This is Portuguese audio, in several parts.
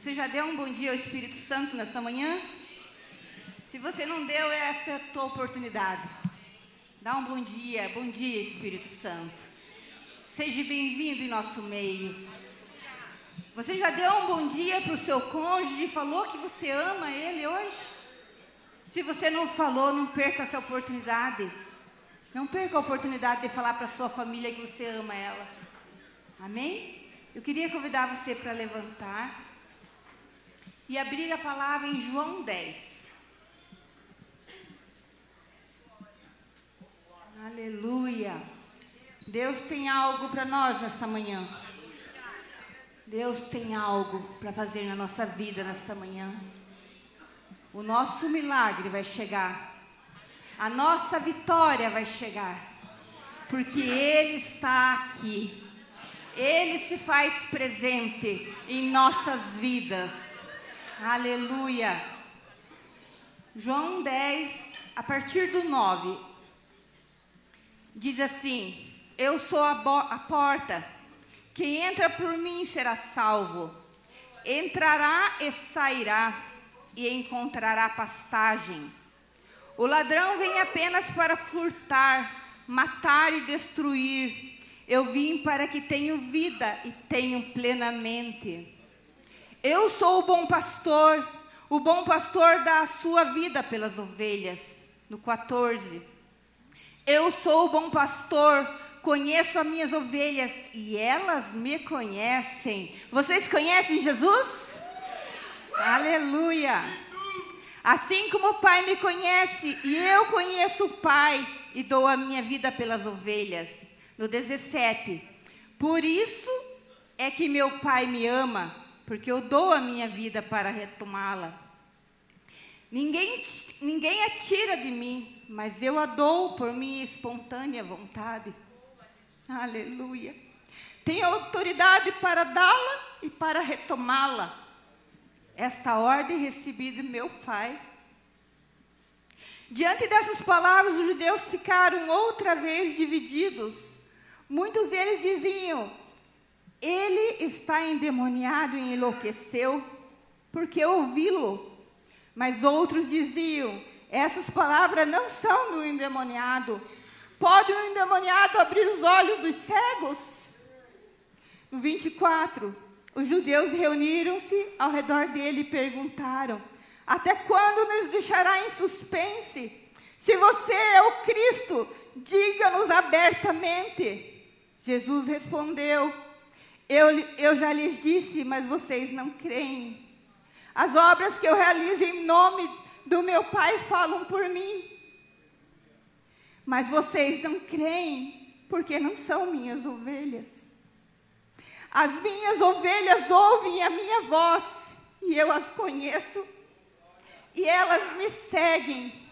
Você já deu um bom dia ao Espírito Santo nesta manhã? Se você não deu, esta é a tua oportunidade. Dá um bom dia, bom dia, Espírito Santo. Seja bem-vindo em nosso meio. Você já deu um bom dia para o seu cônjuge e falou que você ama ele hoje? Se você não falou, não perca essa oportunidade. Não perca a oportunidade de falar para sua família que você ama ela. Amém? Eu queria convidar você para levantar e abrir a palavra em João 10. Aleluia. Deus tem algo para nós nesta manhã. Deus tem algo para fazer na nossa vida nesta manhã. O nosso milagre vai chegar. A nossa vitória vai chegar. Porque Ele está aqui. Ele se faz presente em nossas vidas. Aleluia. João 10, a partir do 9 diz assim: Eu sou a, a porta, quem entra por mim será salvo. Entrará e sairá e encontrará pastagem. O ladrão vem apenas para furtar, matar e destruir. Eu vim para que tenham vida e tenham plenamente. Eu sou o bom pastor. O bom pastor dá a sua vida pelas ovelhas. No 14. Eu sou o bom pastor, conheço as minhas ovelhas e elas me conhecem. Vocês conhecem Jesus? Aleluia! Assim como o Pai me conhece e eu conheço o Pai e dou a minha vida pelas ovelhas. No 17. Por isso é que meu Pai me ama, porque eu dou a minha vida para retomá-la. Ninguém, ninguém a tira de mim, mas eu a dou por minha espontânea vontade. Aleluia. Tenho autoridade para dá-la e para retomá-la. Esta ordem recebi de meu pai. Diante dessas palavras, os judeus ficaram outra vez divididos. Muitos deles diziam: Ele está endemoniado e enlouqueceu, porque ouvi-lo. Mas outros diziam: essas palavras não são do endemoniado. Pode o endemoniado abrir os olhos dos cegos? No 24, os judeus reuniram-se ao redor dele e perguntaram: Até quando nos deixará em suspense? Se você é o Cristo, diga-nos abertamente. Jesus respondeu: eu, eu já lhes disse, mas vocês não creem. As obras que eu realizo em nome do meu Pai falam por mim. Mas vocês não creem, porque não são minhas ovelhas. As minhas ovelhas ouvem a minha voz, e eu as conheço, e elas me seguem.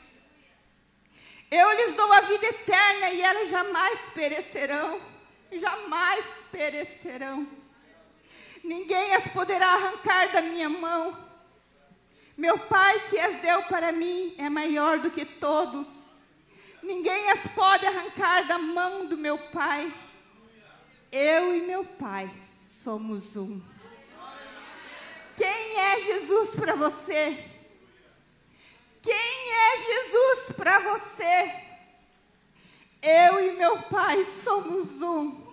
Eu lhes dou a vida eterna, e elas jamais perecerão, jamais perecerão. Ninguém as poderá arrancar da minha mão. Meu Pai que as deu para mim é maior do que todos. Ninguém as pode arrancar da mão do meu Pai. Eu e meu Pai somos um. Quem é Jesus para você? Quem é Jesus para você? Eu e meu Pai somos um.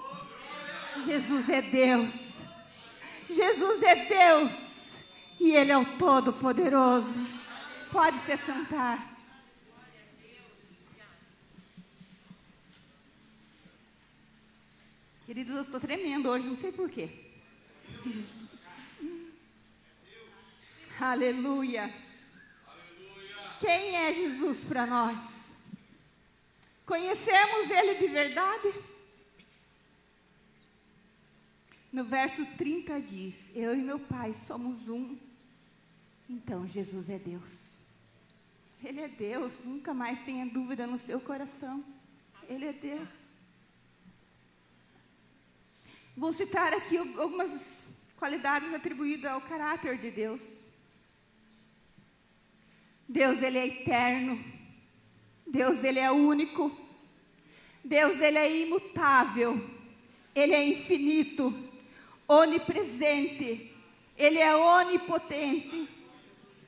Jesus é Deus. Jesus é Deus. E Ele é o Todo-Poderoso. Pode se sentar. Queridos, eu estou tremendo hoje, não sei porquê. Aleluia. Quem é Jesus para nós? Conhecemos Ele de verdade? No verso 30 diz: Eu e meu Pai somos um. Então Jesus é Deus. Ele é Deus, nunca mais tenha dúvida no seu coração. Ele é Deus. Vou citar aqui algumas qualidades atribuídas ao caráter de Deus. Deus, ele é eterno. Deus, ele é único. Deus, ele é imutável. Ele é infinito onipresente Ele é onipotente.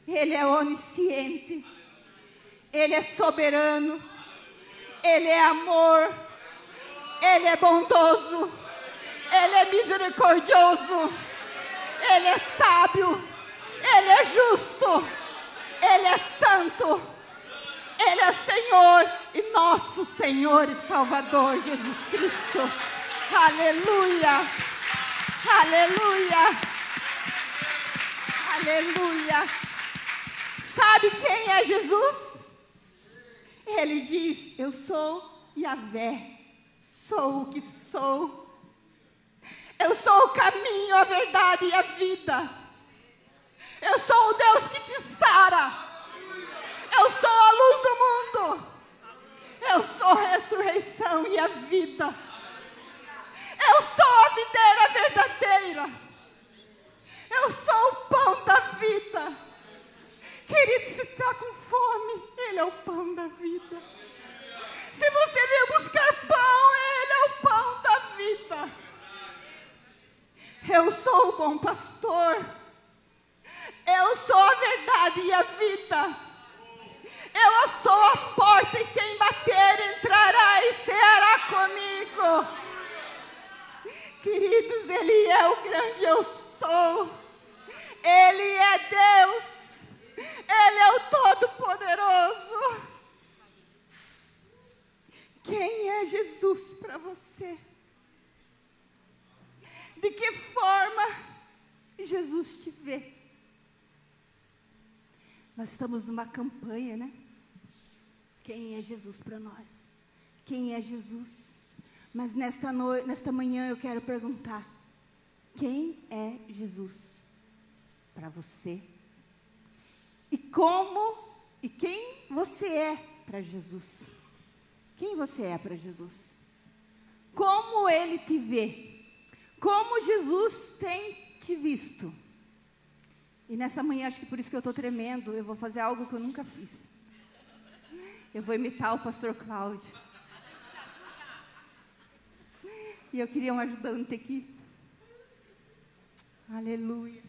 Ele é onisciente. Ele é soberano. Ele é amor. Ele é bondoso. Ele é misericordioso. Ele é sábio. Ele é justo. Ele é santo. Ele é Senhor e nosso Senhor e Salvador Jesus Cristo. Aleluia. Aleluia. Aleluia. Sabe quem é Jesus? Ele diz: Eu sou Yahvé, sou o que sou. Eu sou o caminho, a verdade e a vida. Eu sou o Deus que te sara. Eu sou a luz do mundo. Eu sou a ressurreição e a vida. Eu sou a videira verdadeira. Eu sou o pão da vida. Querido, se está com fome, Ele é o pão da vida. Se você veio buscar pão, Ele é o pão da vida. Eu sou o bom pastor. Eu sou a verdade e a vida. Eu sou a porta e quem bater entrará e ceará comigo. Queridos, Ele é o grande eu sou. Ele é Deus. Ele é o Todo-Poderoso. Quem é Jesus para você? De que forma Jesus te vê? Nós estamos numa campanha, né? Quem é Jesus para nós? Quem é Jesus? Mas nesta, noite, nesta manhã eu quero perguntar: quem é Jesus para você? E como e quem você é para Jesus? Quem você é para Jesus? Como ele te vê? Como Jesus tem te visto? E nessa manhã, acho que por isso que eu estou tremendo, eu vou fazer algo que eu nunca fiz. Eu vou imitar o pastor Cláudio. E eu queria um ajudante aqui. Aleluia.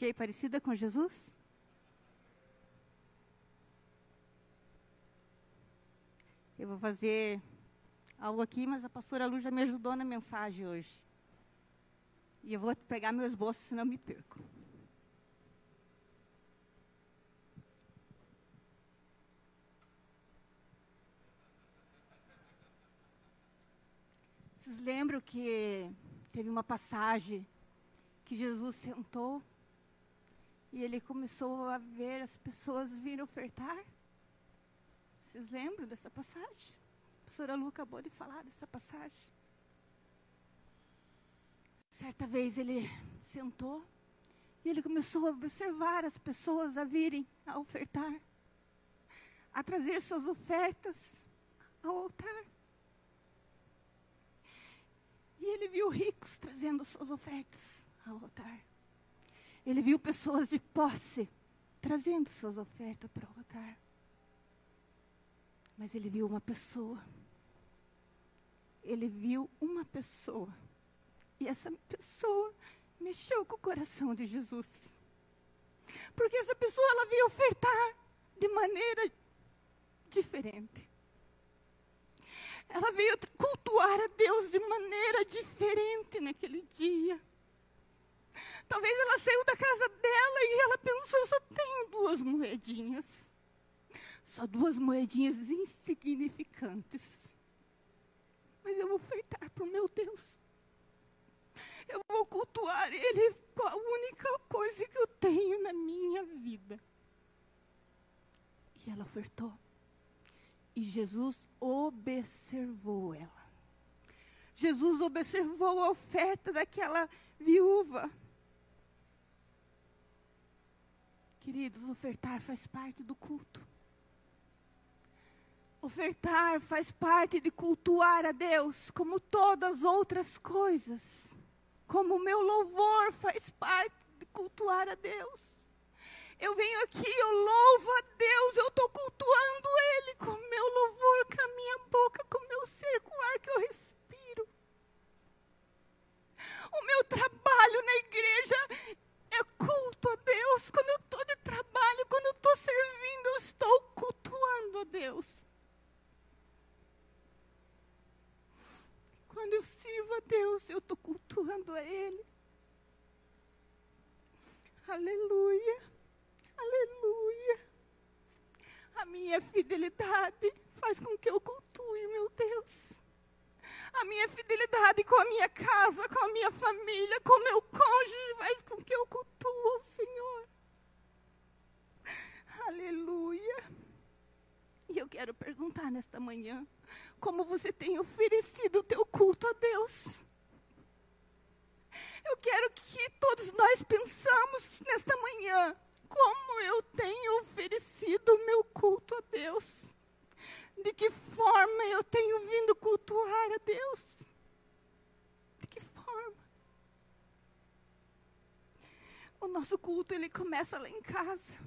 Fiquei parecida com Jesus? Eu vou fazer algo aqui, mas a pastora Lu já me ajudou na mensagem hoje. E eu vou pegar meu esboço, senão me perco. Vocês lembram que teve uma passagem que Jesus sentou e ele começou a ver as pessoas vir ofertar. Vocês lembram dessa passagem? A professora Lu acabou de falar dessa passagem. Certa vez ele sentou e ele começou a observar as pessoas a virem a ofertar, a trazer suas ofertas ao altar. E ele viu ricos trazendo suas ofertas ao altar. Ele viu pessoas de posse trazendo suas ofertas para o altar. Mas ele viu uma pessoa. Ele viu uma pessoa. E essa pessoa mexeu com o coração de Jesus. Porque essa pessoa ela veio ofertar de maneira diferente. Ela veio cultuar a Deus de maneira diferente naquele dia. Talvez ela saiu da casa dela e ela pensou: só tenho duas moedinhas. Só duas moedinhas insignificantes. Mas eu vou ofertar para o meu Deus. Eu vou cultuar Ele com a única coisa que eu tenho na minha vida. E ela ofertou. E Jesus observou ela. Jesus observou a oferta daquela viúva. Queridos, ofertar faz parte do culto. Ofertar faz parte de cultuar a Deus, como todas as outras coisas. Como o meu louvor faz parte de cultuar a Deus. Eu venho aqui, eu louvo a Deus, eu estou cultuando Ele com o meu louvor, com a minha boca, com o meu ser, com o ar que eu respiro. O meu trabalho na igreja é culto a Deus. Quando eu trabalho, quando eu estou servindo, eu estou cultuando a Deus. Quando eu sirvo a Deus, eu estou cultuando a Ele. Aleluia. Aleluia. A minha fidelidade faz com que eu cultue meu Deus. A minha fidelidade com a minha casa, com a minha família, com o meu cônjuge faz com que eu cultue o Senhor. Aleluia. E eu quero perguntar nesta manhã, como você tem oferecido o teu culto a Deus? Eu quero que todos nós pensamos nesta manhã, como eu tenho oferecido o meu culto a Deus. De que forma eu tenho vindo cultuar a Deus? De que forma? O nosso culto ele começa lá em casa.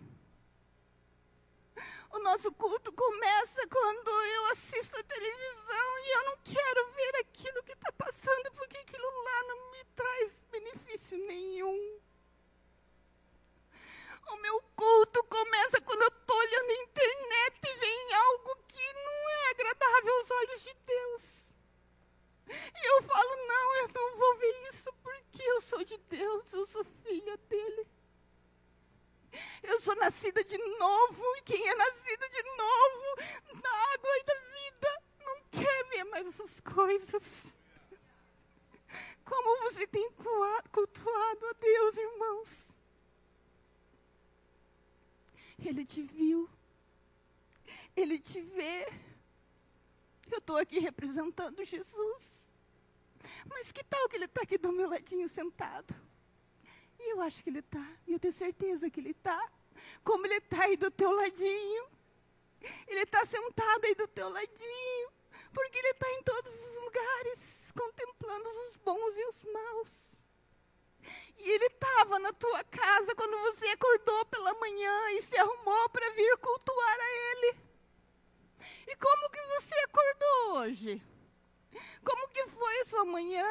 O nosso culto começa quando eu assisto a televisão e eu não quero ver aquilo que está passando, porque aquilo lá não me traz benefício nenhum. O meu culto começa quando eu estou olhando a internet e vem algo que não é agradável aos olhos de Deus. E eu falo, não, eu não vou ver isso porque eu sou de Deus, eu sou filha dele. Eu sou nascida de novo, e quem é nascido de novo, na água da vida, não quer ver mais essas coisas. Como você tem cultuado a Deus, irmãos? Ele te viu. Ele te vê. Eu estou aqui representando Jesus. Mas que tal que ele está aqui do meu ladinho sentado? E eu acho que ele está. E eu tenho certeza que ele está. Como ele está aí do teu ladinho. Ele está sentado aí do teu ladinho. Porque ele está em todos os lugares, contemplando os bons e os maus. E ele estava na tua casa quando você acordou pela manhã e se arrumou para vir cultuar a ele. E como que você acordou hoje? Como que foi a sua manhã?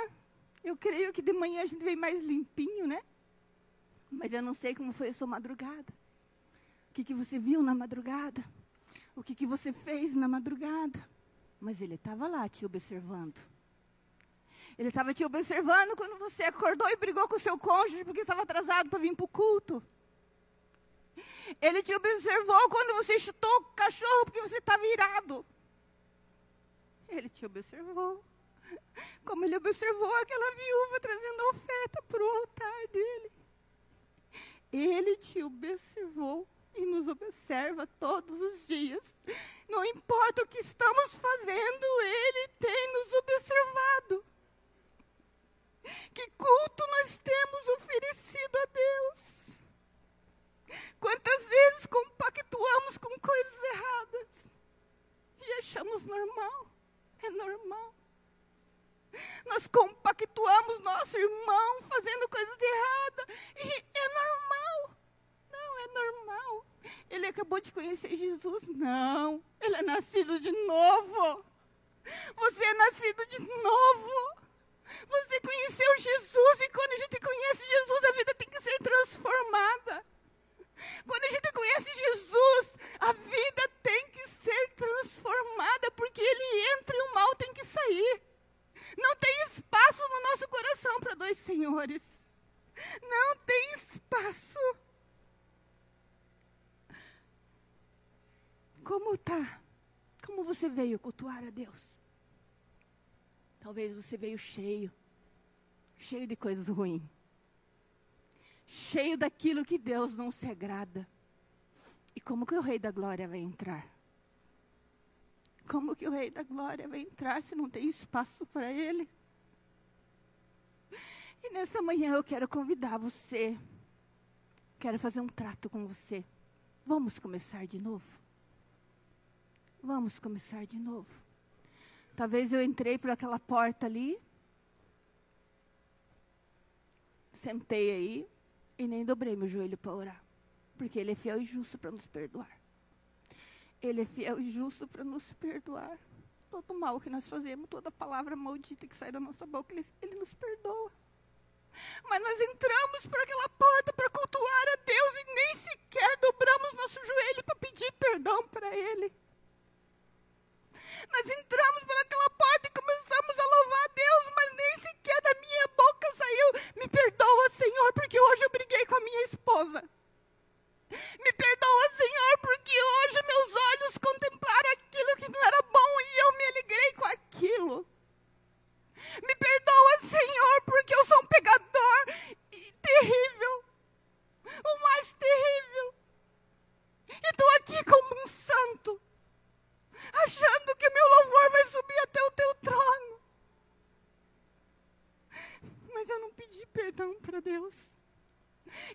Eu creio que de manhã a gente vem mais limpinho, né? Mas eu não sei como foi a sua madrugada. O que, que você viu na madrugada? O que, que você fez na madrugada? Mas ele estava lá te observando. Ele estava te observando quando você acordou e brigou com o seu cônjuge porque estava atrasado para vir para o culto. Ele te observou quando você chutou o cachorro porque você estava irado. Ele te observou. Como ele observou aquela viúva trazendo a oferta para o altar dele. Ele te observou e nos observa todos os dias. Não importa o que estamos fazendo, Ele tem nos observado. Que culto nós temos oferecido a Deus? Quantas vezes compactuamos com coisas erradas e achamos normal? É normal. Nós compactuamos nosso irmão fazendo coisas erradas e é normal. Não, é normal. Ele acabou de conhecer Jesus? Não. Ele é nascido de novo. Você é nascido de novo. Você conheceu Jesus e quando a gente conhece Jesus, a vida tem que ser transformada. Quando a gente conhece Jesus, a vida tem que ser transformada, porque ele entra e o mal tem que sair. Não tem espaço no nosso coração para dois senhores. Não tem espaço. Como tá? Como você veio cultuar a Deus? Talvez você veio cheio, cheio de coisas ruins, cheio daquilo que Deus não se agrada. E como que o Rei da Glória vai entrar? Como que o Rei da Glória vai entrar se não tem espaço para ele? E nessa manhã eu quero convidar você, quero fazer um trato com você. Vamos começar de novo? Vamos começar de novo. Talvez eu entrei por aquela porta ali, sentei aí e nem dobrei meu joelho para orar. Porque Ele é fiel e justo para nos perdoar. Ele é fiel e justo para nos perdoar. Todo mal que nós fazemos, toda palavra maldita que sai da nossa boca, Ele, ele nos perdoa. Mas nós entramos por aquela porta para cultuar a Deus e nem sequer dobramos nosso joelho para pedir perdão para Ele. Nós entramos pelaquela porta e começamos a louvar a Deus, mas nem sequer da minha boca saiu: Me perdoa, Senhor, porque hoje eu briguei com a minha esposa. Me perdoa, Senhor, porque hoje meus olhos contemplaram aquilo que não era bom e eu me alegrei com aquilo. Me perdoa, Senhor, porque eu sou um pecador terrível. O mais terrível. E estou aqui como um santo achando que meu louvor vai subir até o teu trono. Mas eu não pedi perdão para Deus.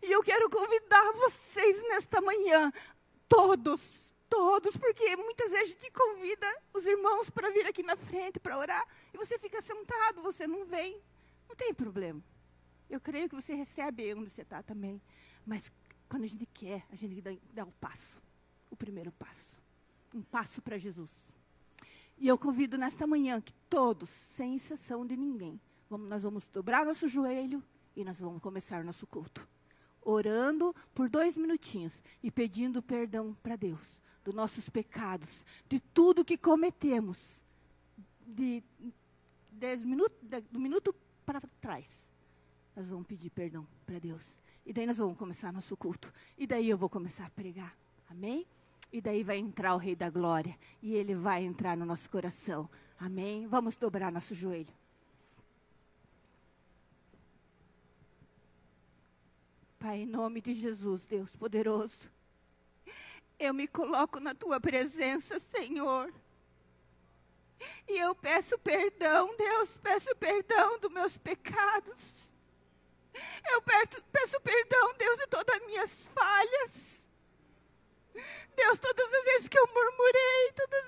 E eu quero convidar vocês nesta manhã, todos, todos, porque muitas vezes a gente convida os irmãos para vir aqui na frente para orar, e você fica sentado, você não vem. Não tem problema. Eu creio que você também. Mas quando a gente quer, a gente dá, dá o passo, o primeiro passo um passo para Jesus. E eu convido nesta manhã que todos, sem exceção de ninguém, vamos, nós vamos dobrar nosso joelho e nós vamos começar nosso culto. Orando por dois minutinhos e pedindo perdão para Deus dos nossos pecados, de tudo que cometemos, de dez minutos, do minuto para trás. Nós vamos pedir perdão para Deus. E daí nós vamos começar nosso culto. E daí eu vou começar a pregar. Amém? E daí vai entrar o Rei da Glória. E ele vai entrar no nosso coração. Amém? Vamos dobrar nosso joelho. Pai, em nome de Jesus, Deus poderoso. Eu me coloco na tua presença, Senhor. E eu peço perdão, Deus, peço perdão dos meus pecados. Eu peço, perdão, Deus, de todas as minhas falhas. Deus, todas as vezes que eu murmurei, todas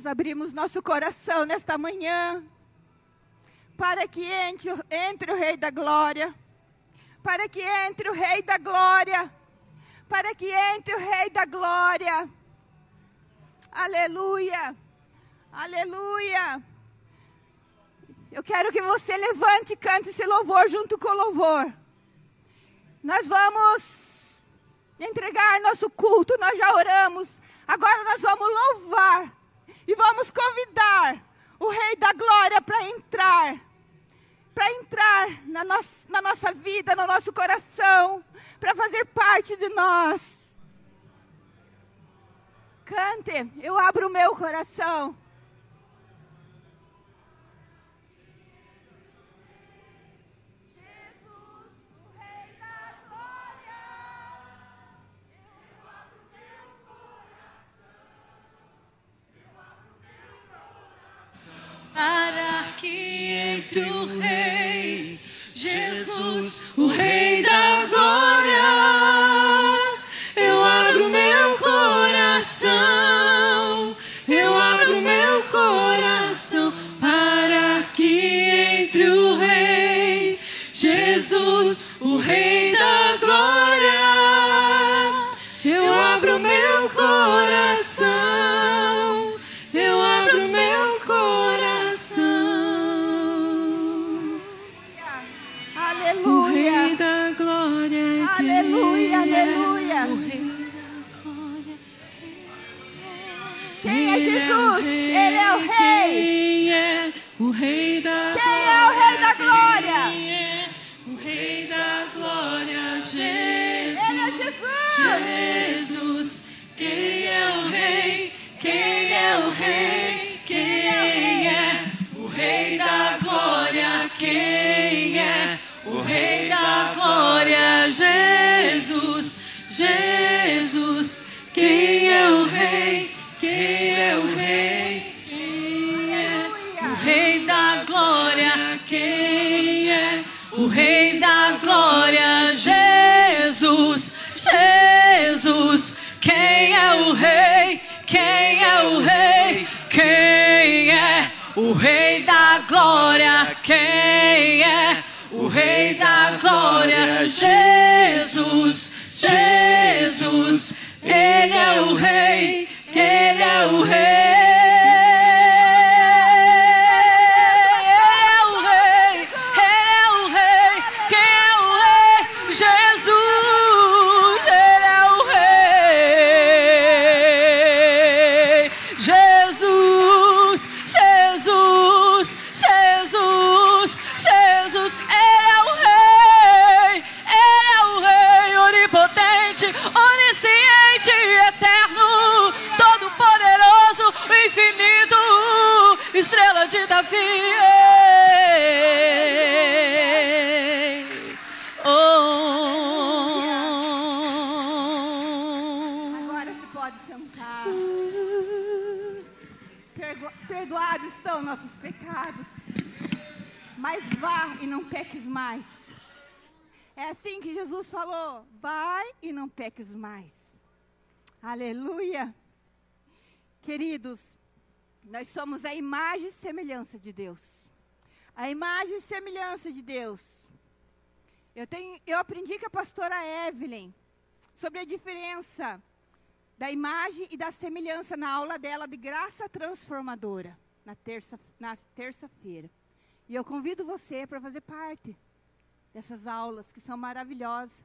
Nós abrimos nosso coração nesta manhã para que entre, entre o Rei da Glória, para que entre o Rei da Glória, para que entre o Rei da Glória. Aleluia, aleluia. Eu quero que você levante e cante esse louvor junto com o louvor. Nós vamos entregar nosso culto, nós já oramos. Agora nós vamos louvar e vamos convidar o Rei da Glória para entrar. para entrar na, no na nossa vida, no nosso coração, para fazer parte de nós. Cante, eu abro o meu coração. Para que entre o Rei, Jesus, o Rei da glória. Rei da Quem é o Rei da glória? Quem é o Rei da glória? Jesus. Ele é Jesus. Jesus. Da glória? Jesus. Jesus falou: vai e não peques mais. Aleluia. Queridos, nós somos a imagem e semelhança de Deus. A imagem e semelhança de Deus. Eu, tenho, eu aprendi com a pastora Evelyn sobre a diferença da imagem e da semelhança na aula dela de graça transformadora, na terça- na terça-feira. e eu convido você para fazer parte dessas aulas que são maravilhosas.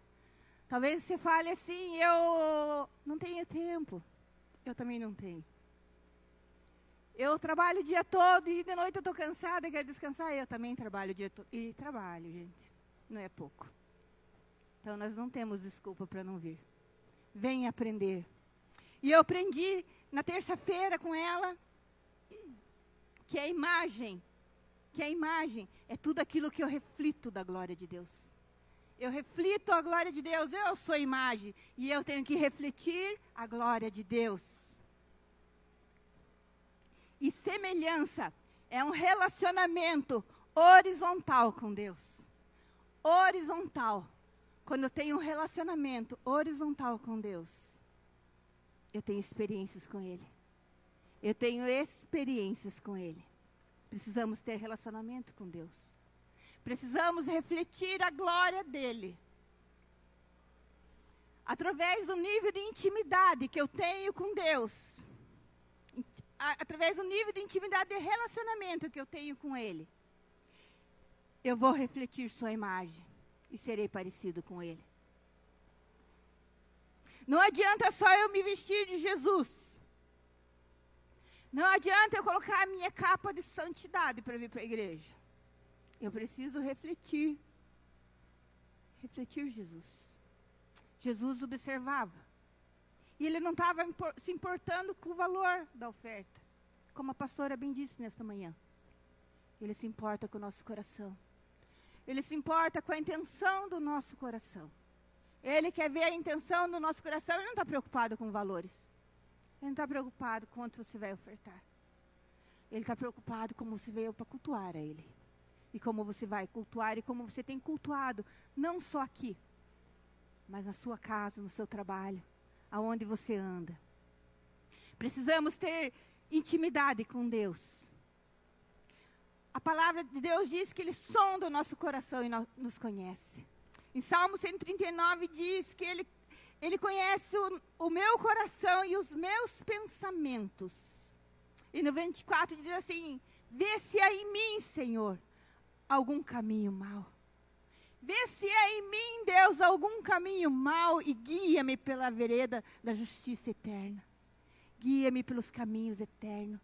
Talvez você fale assim, eu não tenho tempo. Eu também não tenho. Eu trabalho o dia todo e de noite eu estou cansada e quero descansar. Eu também trabalho o dia todo. E trabalho, gente. Não é pouco. Então nós não temos desculpa para não vir. Vem aprender. E eu aprendi na terça-feira com ela que a imagem, que a imagem é tudo aquilo que eu reflito da glória de Deus. Eu reflito a glória de Deus, eu sou imagem e eu tenho que refletir a glória de Deus. E semelhança é um relacionamento horizontal com Deus. Horizontal. Quando eu tenho um relacionamento horizontal com Deus, eu tenho experiências com Ele. Eu tenho experiências com Ele. Precisamos ter relacionamento com Deus. Precisamos refletir a glória dEle. Através do nível de intimidade que eu tenho com Deus. Através do nível de intimidade de relacionamento que eu tenho com Ele. Eu vou refletir Sua imagem e serei parecido com Ele. Não adianta só eu me vestir de Jesus. Não adianta eu colocar a minha capa de santidade para vir para a igreja. Eu preciso refletir. Refletir Jesus. Jesus observava. E ele não estava se importando com o valor da oferta. Como a pastora bem disse nesta manhã. Ele se importa com o nosso coração. Ele se importa com a intenção do nosso coração. Ele quer ver a intenção do nosso coração. Ele não está preocupado com valores. Ele não está preocupado com quanto você vai ofertar. Ele está preocupado como você veio para cultuar a Ele. E como você vai cultuar e como você tem cultuado, não só aqui, mas na sua casa, no seu trabalho, aonde você anda. Precisamos ter intimidade com Deus. A palavra de Deus diz que Ele sonda o nosso coração e nos conhece. Em Salmo 139 diz que Ele, ele conhece o, o meu coração e os meus pensamentos. E no 24 diz assim: Vê se há em mim, Senhor, algum caminho mau. Vê se há em mim, Deus, algum caminho mau e guia-me pela vereda da justiça eterna. Guia-me pelos caminhos eternos.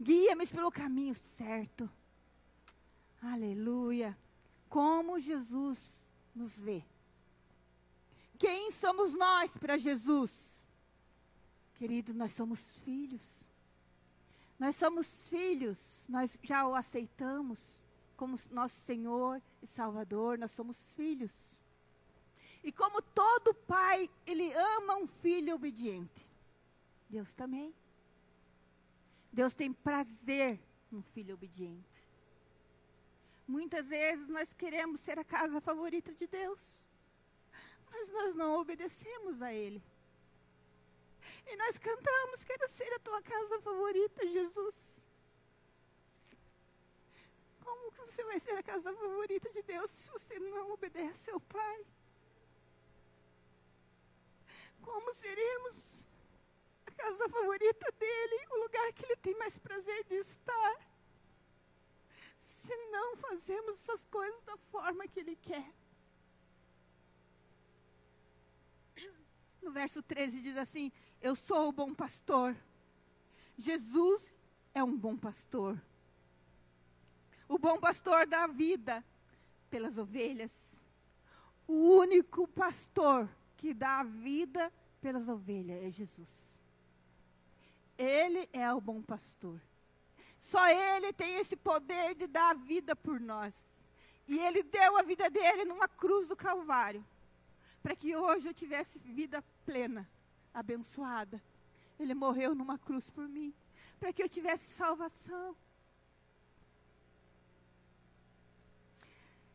Guia-me pelo caminho certo. Aleluia. Como Jesus nos vê. Quem somos nós para Jesus? Querido, nós somos filhos. Nós somos filhos, nós já o aceitamos como nosso Senhor e Salvador, nós somos filhos. E como todo pai, ele ama um filho obediente. Deus também. Deus tem prazer num filho obediente. Muitas vezes nós queremos ser a casa favorita de Deus, mas nós não obedecemos a Ele. E nós cantamos: Quero ser a tua casa favorita, Jesus. Como que você vai ser a casa favorita de Deus se você não obedece ao Pai? Como seremos a casa favorita dele, o lugar que ele tem mais prazer de estar? Se não fazemos essas coisas da forma que ele quer. No verso 13 diz assim: Eu sou o bom pastor. Jesus é um bom pastor. O bom pastor dá vida pelas ovelhas. O único pastor que dá vida pelas ovelhas é Jesus. Ele é o bom pastor. Só ele tem esse poder de dar a vida por nós. E ele deu a vida dele numa cruz do Calvário, para que hoje eu tivesse vida plena, abençoada. Ele morreu numa cruz por mim, para que eu tivesse salvação.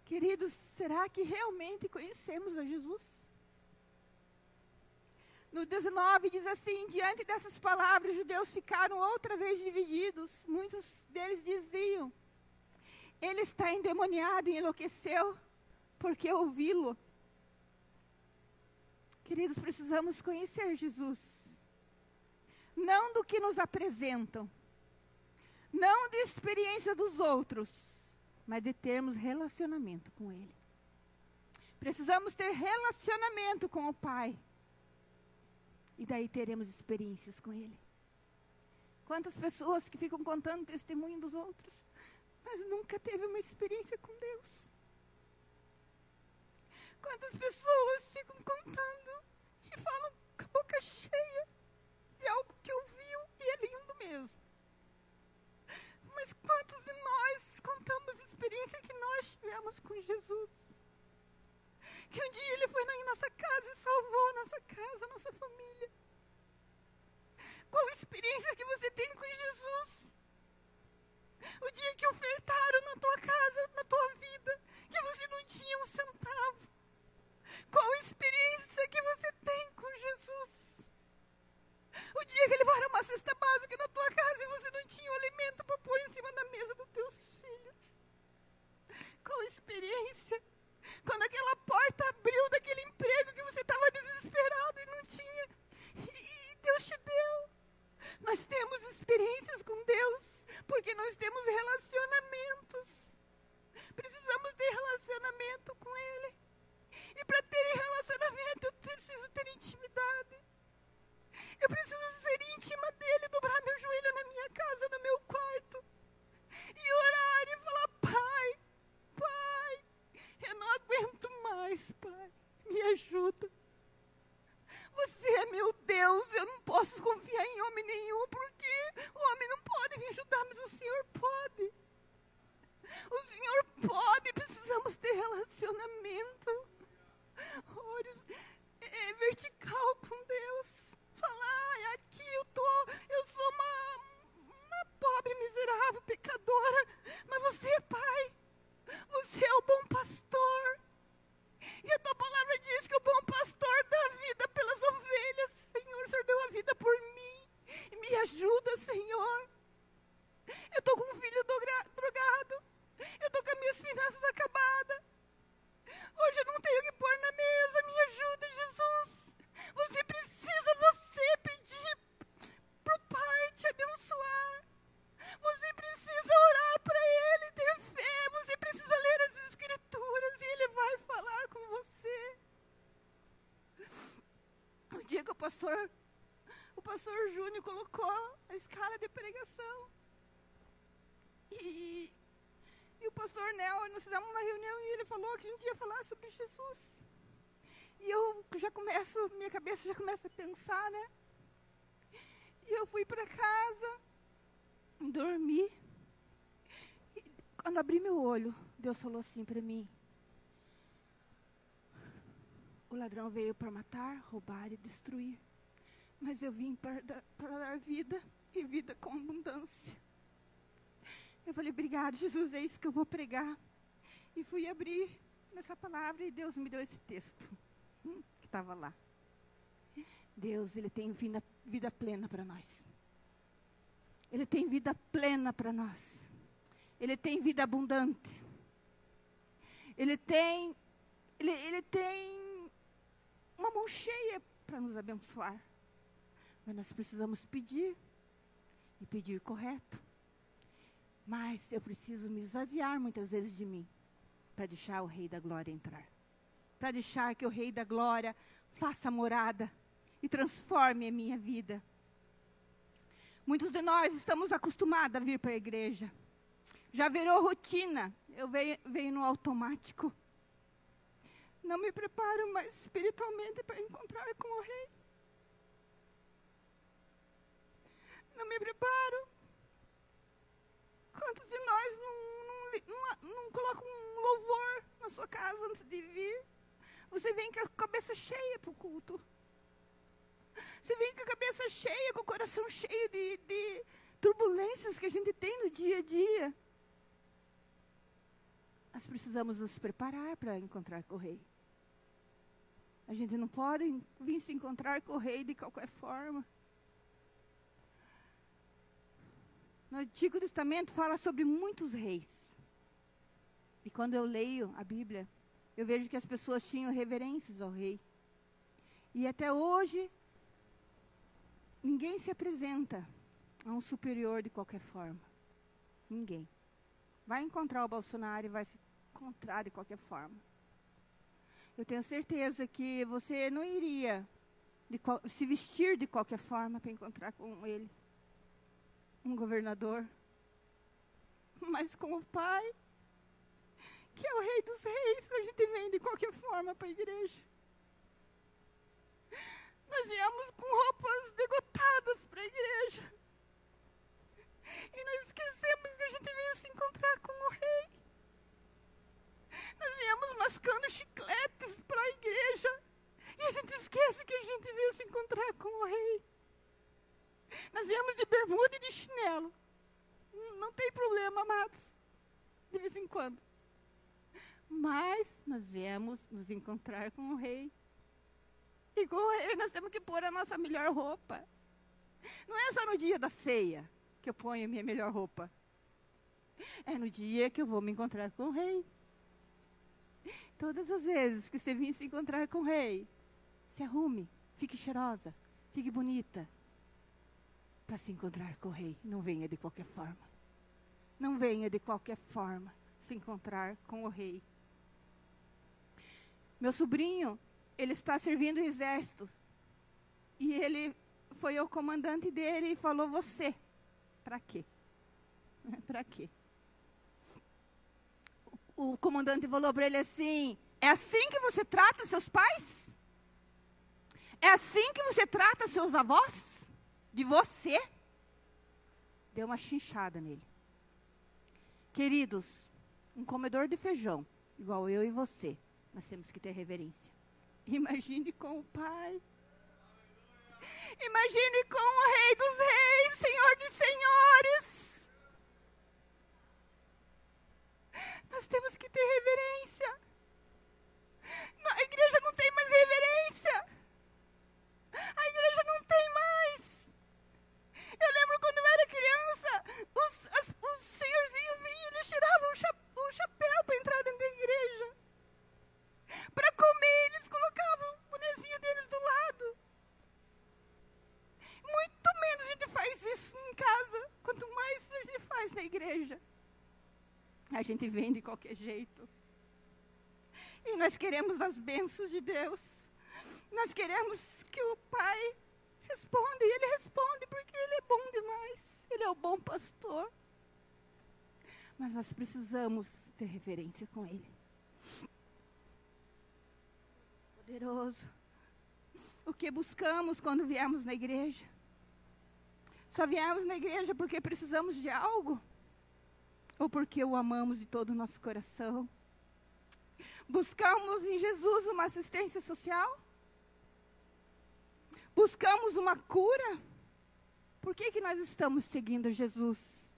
Queridos, será que realmente conhecemos a Jesus? No 19 diz assim: diante dessas palavras, os judeus ficaram outra vez divididos. Muitos deles diziam: Ele está endemoniado e enlouqueceu, porque ouvi-lo. Queridos, precisamos conhecer Jesus. Não do que nos apresentam, não de experiência dos outros, mas de termos relacionamento com Ele. Precisamos ter relacionamento com o Pai. E daí teremos experiências com Ele. Quantas pessoas que ficam contando testemunho dos outros, mas nunca teve uma experiência com Deus. Quantas pessoas ficam contando ajuda, Senhor. Eu estou com um filho drogado. Eu estou com as minhas finanças acabadas. Hoje eu não tenho o que pôr na mesa. Me ajuda, Jesus. Você precisa, você pedir para o Pai te abençoar. Você precisa orar para Ele, ter fé. Você precisa ler as Escrituras e Ele vai falar com você. O dia que o pastor, o pastor Júnior colocou a escala de pregação. E, e o pastor Nel, nós fizemos uma reunião e ele falou que a gente ia falar sobre Jesus. E eu já começo, minha cabeça já começa a pensar, né? E eu fui para casa, dormi. E quando abri meu olho, Deus falou assim para mim: O ladrão veio para matar, roubar e destruir. Mas eu vim para dar, vida e vida com abundância. Eu falei: Obrigado, Jesus, é isso que eu vou pregar. E fui abrir nessa palavra e Deus me deu esse texto hum, que estava lá. Deus, Ele tem vida plena para nós. Ele tem vida plena para nós. Ele tem vida abundante. Ele tem, ele, ele tem uma mão cheia para nos abençoar. Mas nós precisamos pedir e pedir correto. Mas eu preciso me esvaziar muitas vezes de mim para deixar o Rei da Glória entrar. Para deixar que o Rei da Glória faça morada e transforme a minha vida. Muitos de nós estamos acostumados a vir para a igreja. Já virou rotina. Eu venho, venho no automático. Não me preparo mais espiritualmente para encontrar com o Rei. Não me preparo. Quantos de nós não, não, não, não colocam um louvor na sua casa antes de vir? Você vem com a cabeça cheia para o culto. Você vem com a cabeça cheia, com o coração cheio de, de turbulências que a gente tem no dia a dia. Nós precisamos nos preparar para encontrar com o rei. A gente não pode vir se encontrar com o rei de qualquer forma. No Antigo Testamento fala sobre muitos reis. E quando eu leio a Bíblia, eu vejo que as pessoas tinham reverências ao rei. E até hoje, ninguém se apresenta a um superior de qualquer forma. Ninguém. Vai encontrar o Bolsonaro e vai se encontrar de qualquer forma. Eu tenho certeza que você não iria qual- se vestir de qualquer forma para encontrar com ele. Um governador. Mas com o Pai, que é o Rei dos Reis, a gente vem de qualquer forma para a igreja. Nós viemos com roupas degotadas para a igreja. E nós esquecemos que a gente veio se encontrar com o Rei. Nós viemos mascando chicletes para a igreja. E a gente esquece que a gente veio se encontrar com o Rei. Nós viemos de bermuda e de chinelo. Não tem problema, amados. De vez em quando. Mas nós viemos nos encontrar com o Rei. E com o Rei nós temos que pôr a nossa melhor roupa. Não é só no dia da ceia que eu ponho a minha melhor roupa. É no dia que eu vou me encontrar com o Rei. Todas as vezes que você vir se encontrar com o Rei, se arrume, fique cheirosa, fique bonita. Para se encontrar com o Rei. Não venha de qualquer forma. Não venha de qualquer forma se encontrar com o Rei. Meu sobrinho, ele está servindo exércitos. E ele foi ao comandante dele e falou: Você, para quê? para quê? O, o comandante falou para ele assim: É assim que você trata seus pais? É assim que você trata seus avós? De você? Deu uma chinchada nele. Queridos, um comedor de feijão, igual eu e você, nós temos que ter reverência. Imagine com o Pai. Imagine com o Rei dos Reis, Senhor dos Senhores. Nós temos que ter reverência. A igreja não tem mais reverência. A igreja não tem mais. Eu lembro quando eu era criança, os, as, os senhorzinhos vinham e eles tiravam o, cha, o chapéu para entrar dentro da igreja. Para comer, eles colocavam o bonezinho deles do lado. Muito menos a gente faz isso em casa, quanto mais a gente faz na igreja. A gente vem de qualquer jeito. E nós queremos as bênçãos de Deus. Nós queremos que o Pai responda. E Ele responde porque Ele é bom demais. Ele é o bom pastor. Mas nós precisamos ter referência com Ele. Poderoso. O que buscamos quando viemos na igreja? Só viemos na igreja porque precisamos de algo? Ou porque o amamos de todo o nosso coração? Buscamos em Jesus uma assistência social? Buscamos uma cura? Por que, que nós estamos seguindo Jesus?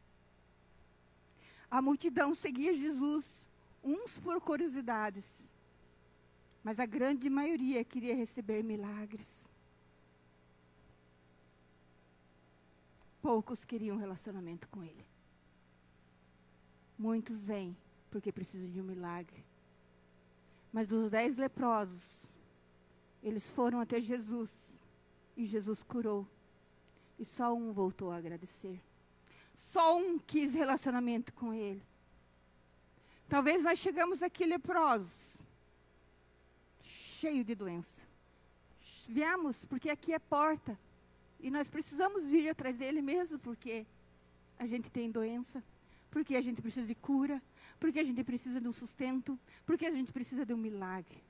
A multidão seguia Jesus, uns por curiosidades, mas a grande maioria queria receber milagres. Poucos queriam relacionamento com Ele. Muitos vêm porque precisam de um milagre. Mas dos dez leprosos, eles foram até Jesus e Jesus curou. E só um voltou a agradecer. Só um quis relacionamento com ele. Talvez nós chegamos aqui leprosos, cheio de doença. Viemos porque aqui é porta. E nós precisamos vir atrás dele mesmo, porque a gente tem doença, porque a gente precisa de cura, porque a gente precisa de um sustento, porque a gente precisa de um milagre.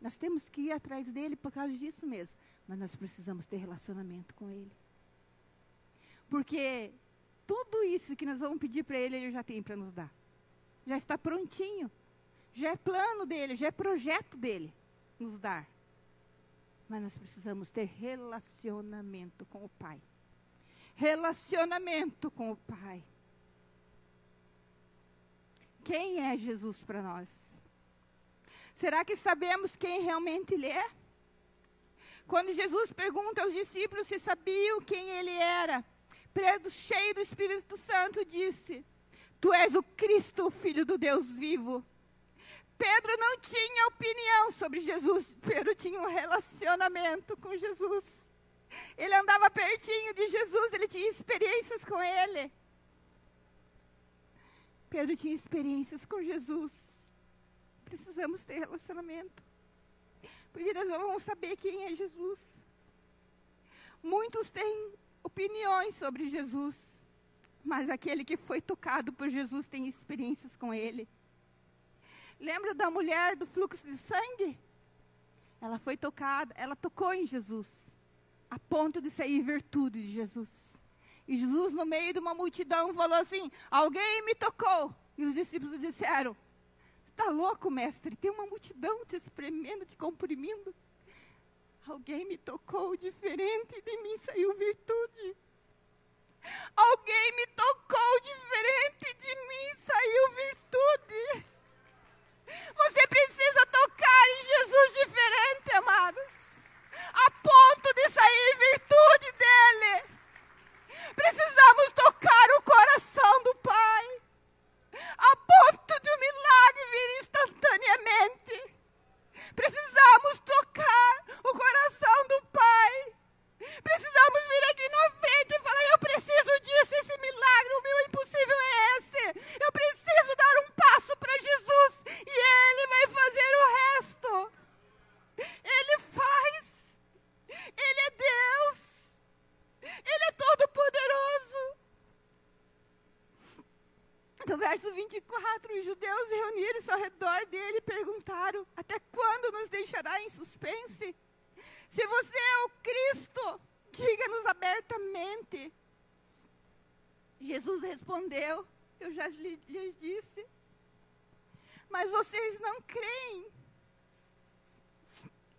Nós temos que ir atrás dele por causa disso mesmo, mas nós precisamos ter relacionamento com ele. Porque tudo isso que nós vamos pedir para ele, ele já tem para nos dar. Já está prontinho. Já é plano dele, já é projeto dele nos dar. Mas nós precisamos ter relacionamento com o Pai. Relacionamento com o Pai. Quem é Jesus para nós? Será que sabemos quem realmente Ele é? Quando Jesus pergunta aos discípulos se sabiam quem Ele era, Pedro, cheio do Espírito Santo, disse: Tu és o Cristo, Filho do Deus vivo. Pedro não tinha opinião sobre Jesus, Pedro tinha um relacionamento com Jesus. Ele andava pertinho de Jesus, ele tinha experiências com ele. Pedro tinha experiências com Jesus. Precisamos ter relacionamento. Porque nós vamos saber quem é Jesus. Muitos têm opiniões sobre Jesus. Mas aquele que foi tocado por Jesus tem experiências com ele. Lembra da mulher do fluxo de sangue? Ela foi tocada, ela tocou em Jesus, a ponto de sair virtude de Jesus. E Jesus, no meio de uma multidão, falou assim: Alguém me tocou. E os discípulos disseram: Está louco, mestre? Tem uma multidão te espremendo, te comprimindo. Alguém me tocou diferente de mim saiu virtude. Alguém me tocou diferente de mim saiu virtude. Você precisa tocar em Jesus diferente, amados, a ponto de sair virtude dele. Precisamos tocar o coração do Pai, a ponto de um milagre vir instantaneamente. Precisamos tocar o coração do Pai. Precisamos vir aqui na frente e falar: Eu preciso disso, esse milagre, o meu impossível é esse. Eu preciso dar um passo para Jesus e Ele vai fazer o Verso 24: Os judeus reuniram-se ao redor dele e perguntaram: Até quando nos deixará em suspense? Se você é o Cristo, diga-nos abertamente. Jesus respondeu: Eu já lhes disse, mas vocês não creem.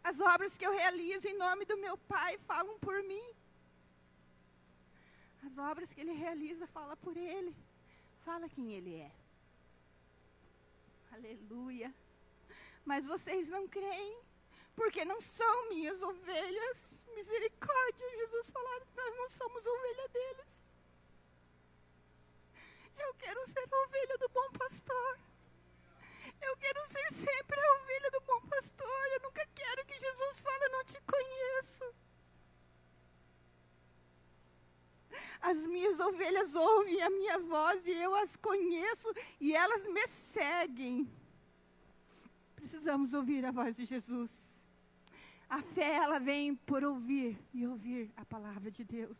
As obras que eu realizo em nome do meu Pai falam por mim. As obras que ele realiza fala por ele. Fala quem ele é. Aleluia. Mas vocês não creem, porque não são minhas ovelhas. Misericórdia, Jesus falou, nós não somos ovelha deles. Eu quero ser a ovelha do bom pastor. Eu quero ser sempre a ovelha do bom pastor. Eu nunca quero que Jesus fale, não te conheço. As minhas ovelhas ouvem a minha voz e eu as conheço e elas me seguem. Precisamos ouvir a voz de Jesus. A fé, ela vem por ouvir e ouvir a palavra de Deus.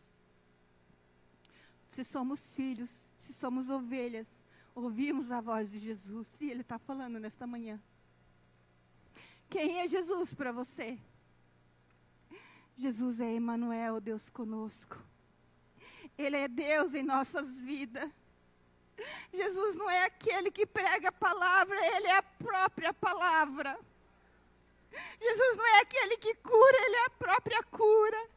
Se somos filhos, se somos ovelhas, ouvimos a voz de Jesus. E Ele está falando nesta manhã. Quem é Jesus para você? Jesus é Emmanuel, Deus conosco. Ele é Deus em nossas vidas. Jesus não é aquele que prega a palavra, ele é a própria palavra. Jesus não é aquele que cura, ele é a própria cura.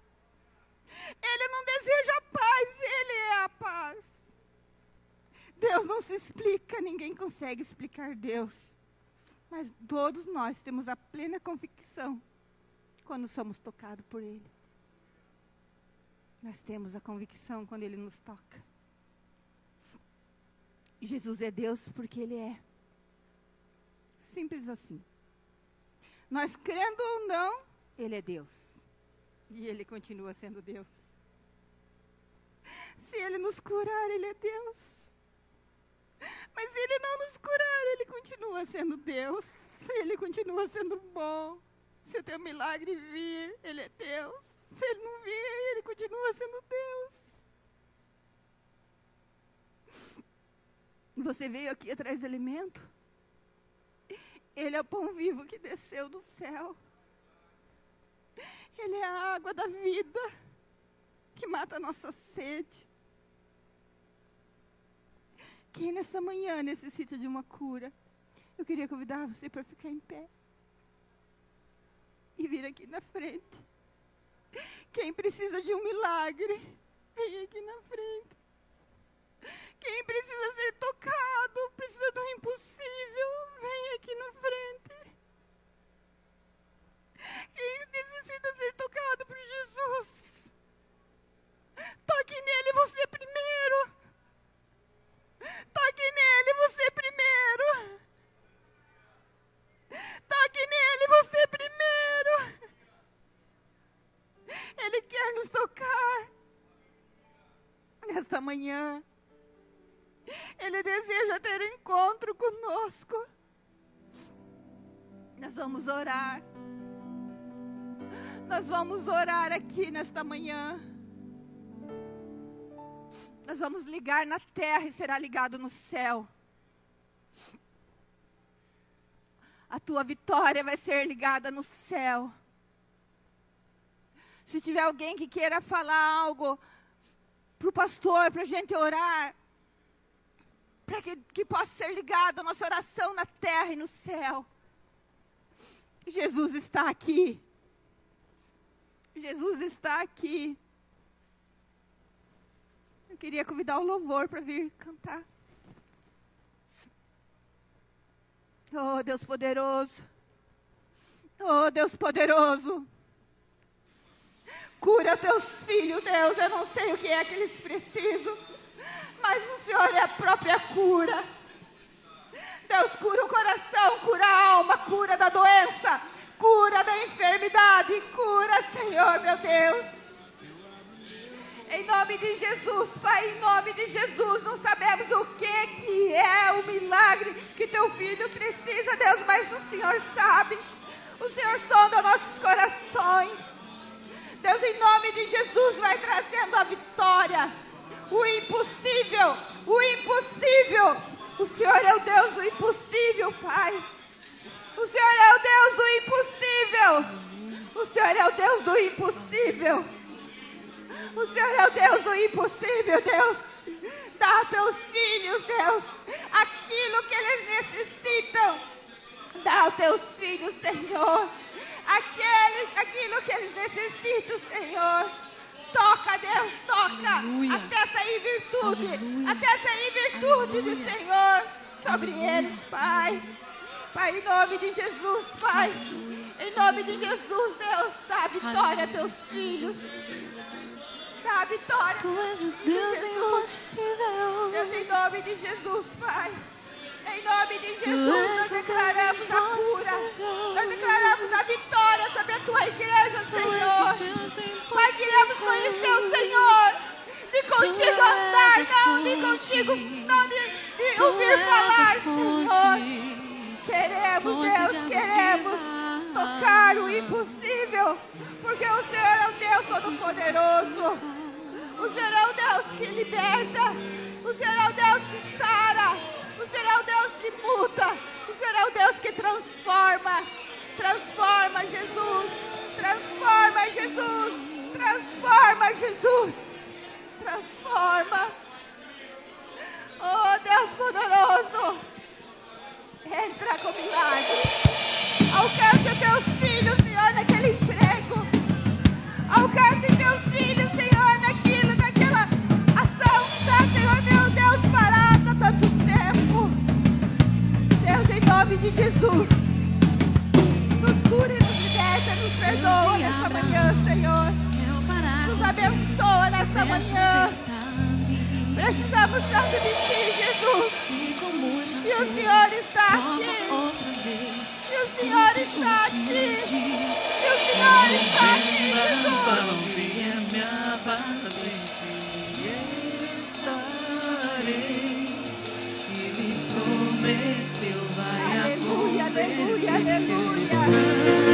Ele não deseja paz, ele é a paz. Deus não se explica, ninguém consegue explicar Deus. Mas todos nós temos a plena convicção quando somos tocados por Ele. Nós temos a convicção quando Ele nos toca. Jesus é Deus porque Ele é. Simples assim. Nós crendo ou não, Ele é Deus. E Ele continua sendo Deus. Se Ele nos curar, Ele é Deus. Mas se Ele não nos curar, Ele continua sendo Deus. Ele continua sendo bom. Se o teu milagre vir, Ele é Deus. Se ele não vir, ele continua sendo Deus. Você veio aqui atrás de alimento? Ele é o pão vivo que desceu do céu. Ele é a água da vida que mata a nossa sede. Quem nessa manhã necessita de uma cura? Eu queria convidar você para ficar em pé e vir aqui na frente. Quem precisa de um milagre, vem aqui na frente. Quem precisa ser tocado, precisa do impossível, vem aqui na frente. Quem necessita ser tocado por Jesus, toque nele você primeiro. Toque nele você primeiro. Toque nele você primeiro. Ele quer nos tocar nesta manhã. Ele deseja ter encontro conosco. Nós vamos orar. Nós vamos orar aqui nesta manhã. Nós vamos ligar na terra e será ligado no céu. A tua vitória vai ser ligada no céu. Se tiver alguém que queira falar algo para o pastor, para a gente orar, para que, que possa ser ligado a nossa oração na terra e no céu. Jesus está aqui. Jesus está aqui. Eu queria convidar o louvor para vir cantar. Oh, Deus poderoso. Oh, Deus poderoso. Cura teus filhos, Deus. Eu não sei o que é que eles precisam, mas o Senhor é a própria cura. Deus, cura o coração, cura a alma, cura da doença, cura da enfermidade, cura, Senhor, meu Deus. Em nome de Jesus, Pai, em nome de Jesus, não sabemos o que, que é o milagre que teu filho precisa, Deus, mas o Senhor sabe. O Senhor sonda nossos corações. Deus, em nome de Jesus, vai trazendo a vitória. O impossível, o impossível O Senhor é o Deus do impossível, Pai. O Senhor é o Deus do impossível. O Senhor é o Deus do impossível. O Senhor é o Deus do impossível, Deus. Dá a teus filhos, Deus, aquilo que eles necessitam. Dá aos teus filhos, Senhor, aquele, aquilo que eles necessitam, Senhor. Toca, Deus, toca. Aleluia. Até sair virtude. Aleluia. Até sair virtude do Senhor sobre eles, Pai. Pai, em nome de Jesus, Pai. Em nome de Jesus, Deus, dá vitória a teus filhos. Dá vitória. Tu és o Deus Jesus. impossível. Deus, em nome de Jesus, Pai. Em nome de Jesus, nós declaramos a cura. Nós declaramos a vitória sobre a tua igreja, o Senhor. Pai, queremos conhecer o Senhor. De contigo andar, não de contigo, não de, de ouvir falar. Senhor. Queremos, Deus, de queremos tocar o impossível, porque o Senhor é o Deus Todo-Poderoso. O Senhor é o Deus que liberta, o Senhor é o Deus que sara, o Senhor é o Deus que muda, o Senhor é o Deus que transforma. Transforma, Jesus, transforma, Jesus, transforma, Jesus, transforma. Oh, Deus poderoso. Entra com milagre. Alcance os teus nome de Jesus, nos cura nos liberta, nos perdoa nesta manhã, Senhor. Nos abençoa nesta manhã. Precisamos tanto de Ti, Jesus. E o Senhor está aqui. E o Senhor está aqui. Aleluia,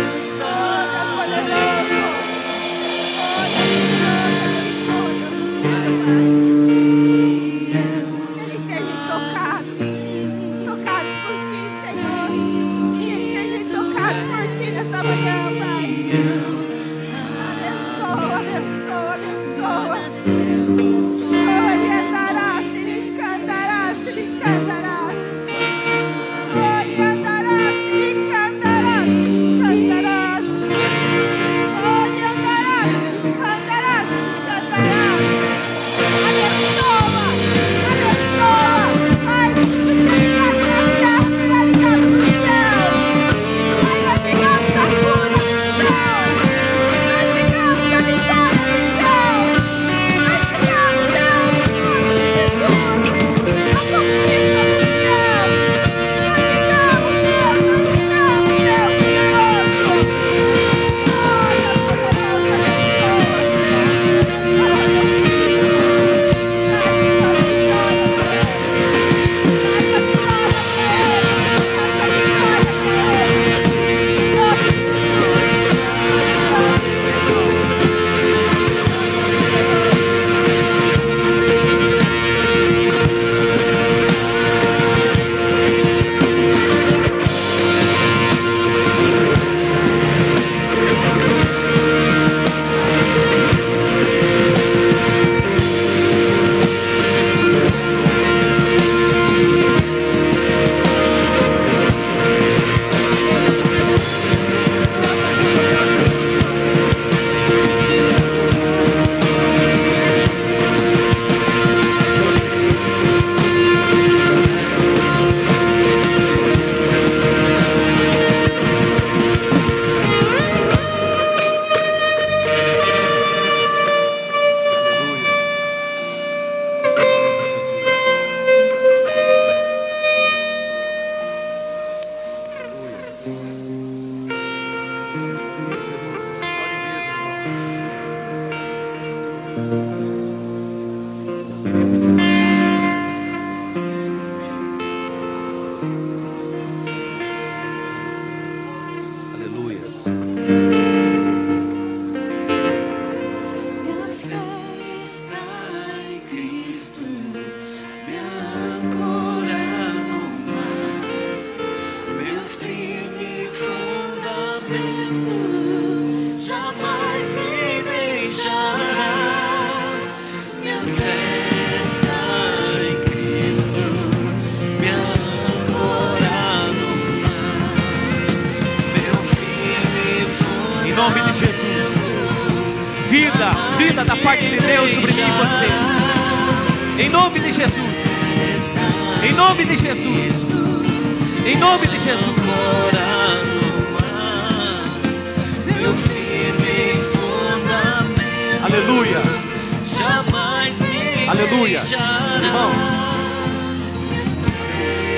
jamais me Aleluia. deixará. Irmãos.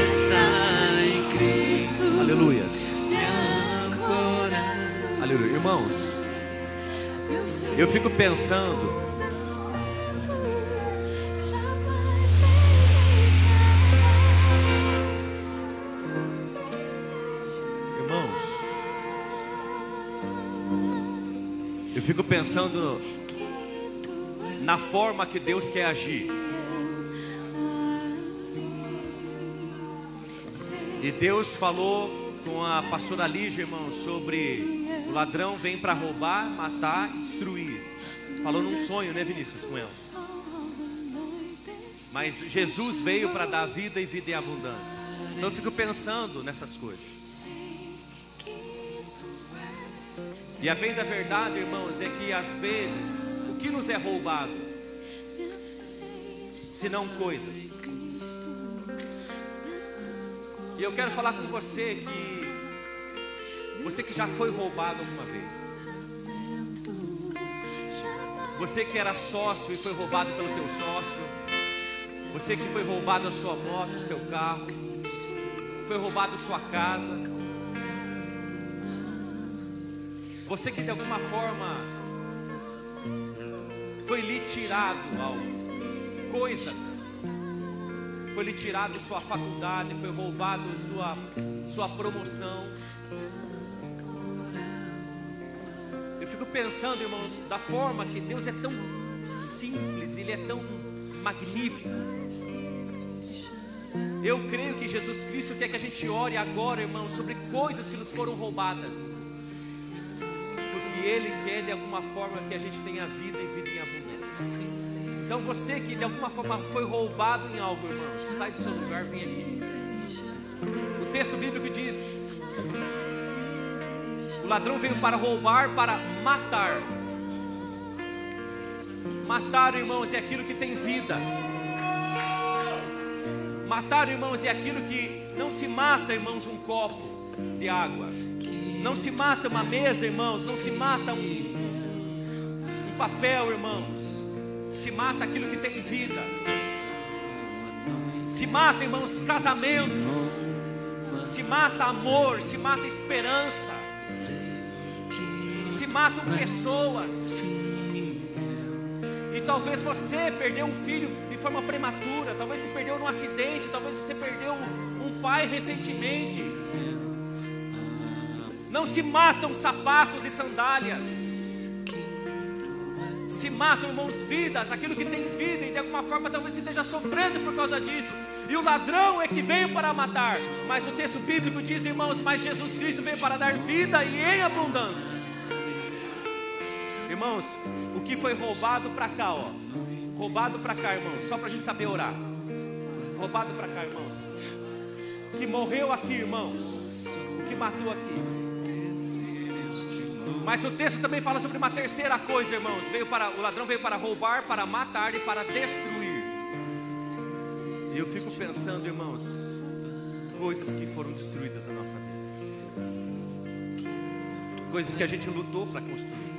Está em Cristo Aleluias. Aleluia. Irmãos. Eu fico pensando. Irmãos. Eu fico pensando na forma que Deus quer agir. E Deus falou com a pastora Lígia, irmão, sobre o ladrão vem para roubar, matar e destruir. Falou num sonho, né, Vinícius, com ela. Mas Jesus veio para dar vida e vida em abundância. Então eu fico pensando nessas coisas. E a bem da verdade, irmãos, é que às vezes que nos é roubado, se não coisas. E eu quero falar com você que você que já foi roubado alguma vez. Você que era sócio e foi roubado pelo teu sócio. Você que foi roubado a sua moto, o seu carro. Foi roubado a sua casa. Você que de alguma forma foi lhe tirado algo, coisas foi lhe tirado sua faculdade, foi roubado sua, sua promoção. Eu fico pensando, irmãos, da forma que Deus é tão simples, Ele é tão magnífico. Eu creio que Jesus Cristo quer que a gente ore agora, irmãos, sobre coisas que nos foram roubadas. Ele quer de alguma forma que a gente tenha vida e vida em abundância. Então você que de alguma forma foi roubado em algo, irmão, sai do seu lugar, vem aqui. O texto bíblico diz: O ladrão veio para roubar, para matar. Matar, irmãos, é aquilo que tem vida. Matar, irmãos, é aquilo que não se mata, irmãos, um copo de água. Não se mata uma mesa, irmãos. Não se mata um, um papel, irmãos se mata aquilo que tem vida. Se mata, irmãos, casamentos. Se mata amor, se mata esperança. Se matam pessoas. E talvez você perdeu um filho de forma prematura, talvez você perdeu num acidente, talvez você perdeu um, pai recentemente. Não se matam sapatos e sandálias se matam, irmãos, vidas, aquilo que tem vida, e de alguma forma talvez você esteja sofrendo por causa disso. E o ladrão é que veio para matar, mas o texto bíblico diz, irmãos, mas Jesus Cristo veio para dar vida e em abundância. Irmãos, o que foi roubado para cá, ó, roubado para cá, irmãos, só para a gente saber orar. Roubado para cá, irmãos. Que morreu aqui, irmãos. O que matou aqui. Mas o texto também fala sobre uma terceira coisa, irmãos. Veio para o ladrão veio para roubar, para matar e para destruir. E eu fico pensando, irmãos, coisas que foram destruídas na nossa vida. Coisas que a gente lutou para construir.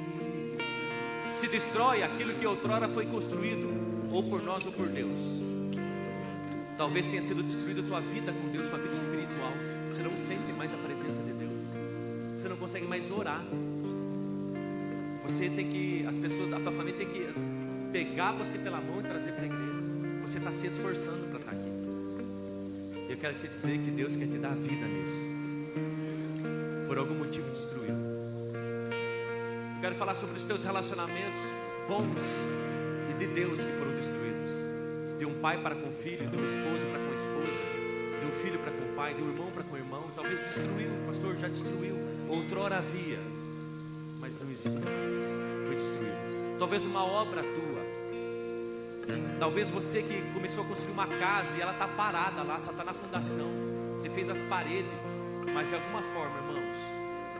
Se destrói aquilo que outrora foi construído, ou por nós ou por Deus. Talvez tenha sido destruída a tua vida com Deus, sua vida espiritual. Você não sente mais a presença de Deus. Você não consegue mais orar. Você tem que, as pessoas, a tua família tem que pegar você pela mão e trazer para a igreja. Você está se esforçando para estar aqui. Eu quero te dizer que Deus quer te dar vida nisso. Por algum motivo destruído. Quero falar sobre os teus relacionamentos bons e de Deus que foram destruídos. De um pai para com o filho, de um esposo para com a esposa, de um filho para com o pai, de um irmão para com o irmão. Talvez destruiu, pastor, já destruiu Outrora havia, mais. Foi destruído. Talvez uma obra tua. Talvez você que começou a construir uma casa e ela está parada lá, só está na fundação. Você fez as paredes, mas de alguma forma, irmãos,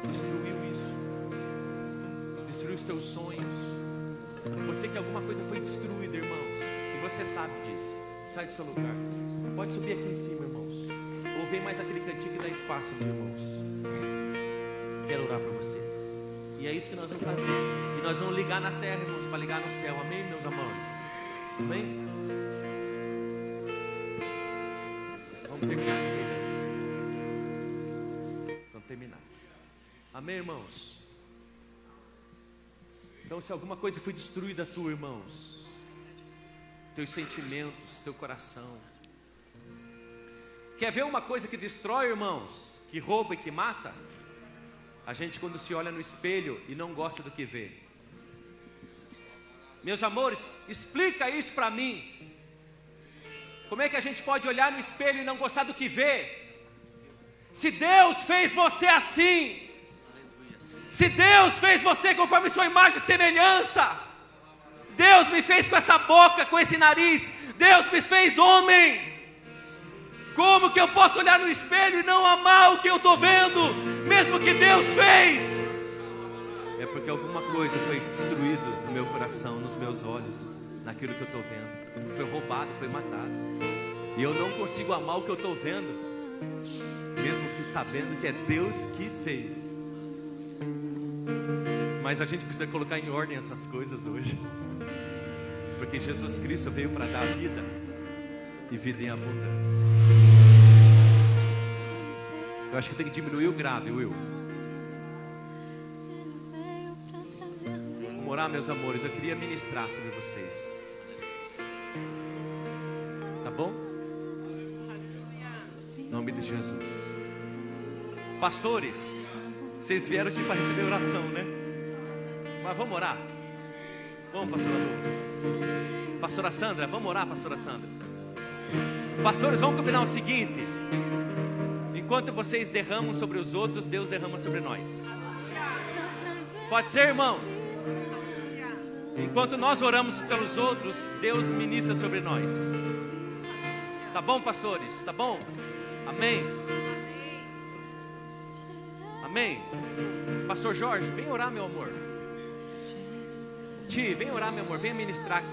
destruiu isso. Destruiu os teus sonhos. Você que alguma coisa foi destruída, irmãos, e você sabe disso. Sai do seu lugar. Pode subir aqui em cima, irmãos. Ou vem mais aquele cantinho que dá espaço, irmãos. Quero orar para vocês. E é isso que nós vamos fazer. E nós vamos ligar na terra, irmãos, para ligar no céu. Amém, meus amores? Amém? Vamos terminar isso aí. Vamos terminar. Amém, irmãos? Então, se alguma coisa foi destruída tua, irmãos, teus sentimentos, teu coração. Quer ver uma coisa que destrói, irmãos, que rouba e que mata? A gente quando se olha no espelho e não gosta do que vê. Meus amores, explica isso para mim. Como é que a gente pode olhar no espelho e não gostar do que vê? Se Deus fez você assim, se Deus fez você conforme sua imagem e semelhança, Deus me fez com essa boca, com esse nariz, Deus me fez homem. Como que eu posso olhar no espelho e não amar o que eu estou vendo, mesmo que Deus fez? É porque alguma coisa foi destruída no meu coração, nos meus olhos, naquilo que eu estou vendo. Foi roubado, foi matado. E eu não consigo amar o que eu estou vendo, mesmo que sabendo que é Deus que fez. Mas a gente precisa colocar em ordem essas coisas hoje. Porque Jesus Cristo veio para dar vida e vida em abundância. Eu acho que tem que diminuir o grave, Will. Vamos orar, meus amores. Eu queria ministrar sobre vocês. Tá bom? Em nome de Jesus. Pastores, vocês vieram aqui para receber oração, né? Mas vamos orar. Vamos, pastora Lu. Pastora Sandra, vamos orar, pastora Sandra. Pastores, vamos combinar o seguinte: enquanto vocês derramam sobre os outros, Deus derrama sobre nós. Pode ser, irmãos? Enquanto nós oramos pelos outros, Deus ministra sobre nós. Tá bom, pastores? Tá bom? Amém? Amém? Pastor Jorge, vem orar, meu amor. Ti, vem orar, meu amor. Vem ministrar aqui.